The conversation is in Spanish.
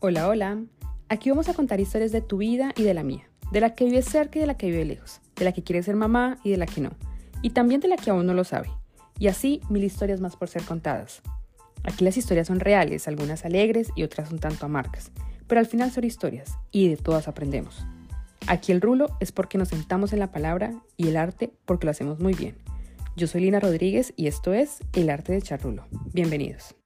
Hola, hola. Aquí vamos a contar historias de tu vida y de la mía, de la que vive cerca y de la que vive lejos, de la que quiere ser mamá y de la que no, y también de la que aún no lo sabe. Y así mil historias más por ser contadas. Aquí las historias son reales, algunas alegres y otras un tanto amargas, pero al final son historias y de todas aprendemos. Aquí el rulo es porque nos sentamos en la palabra y el arte porque lo hacemos muy bien. Yo soy Lina Rodríguez y esto es El arte de Charrulo. Bienvenidos.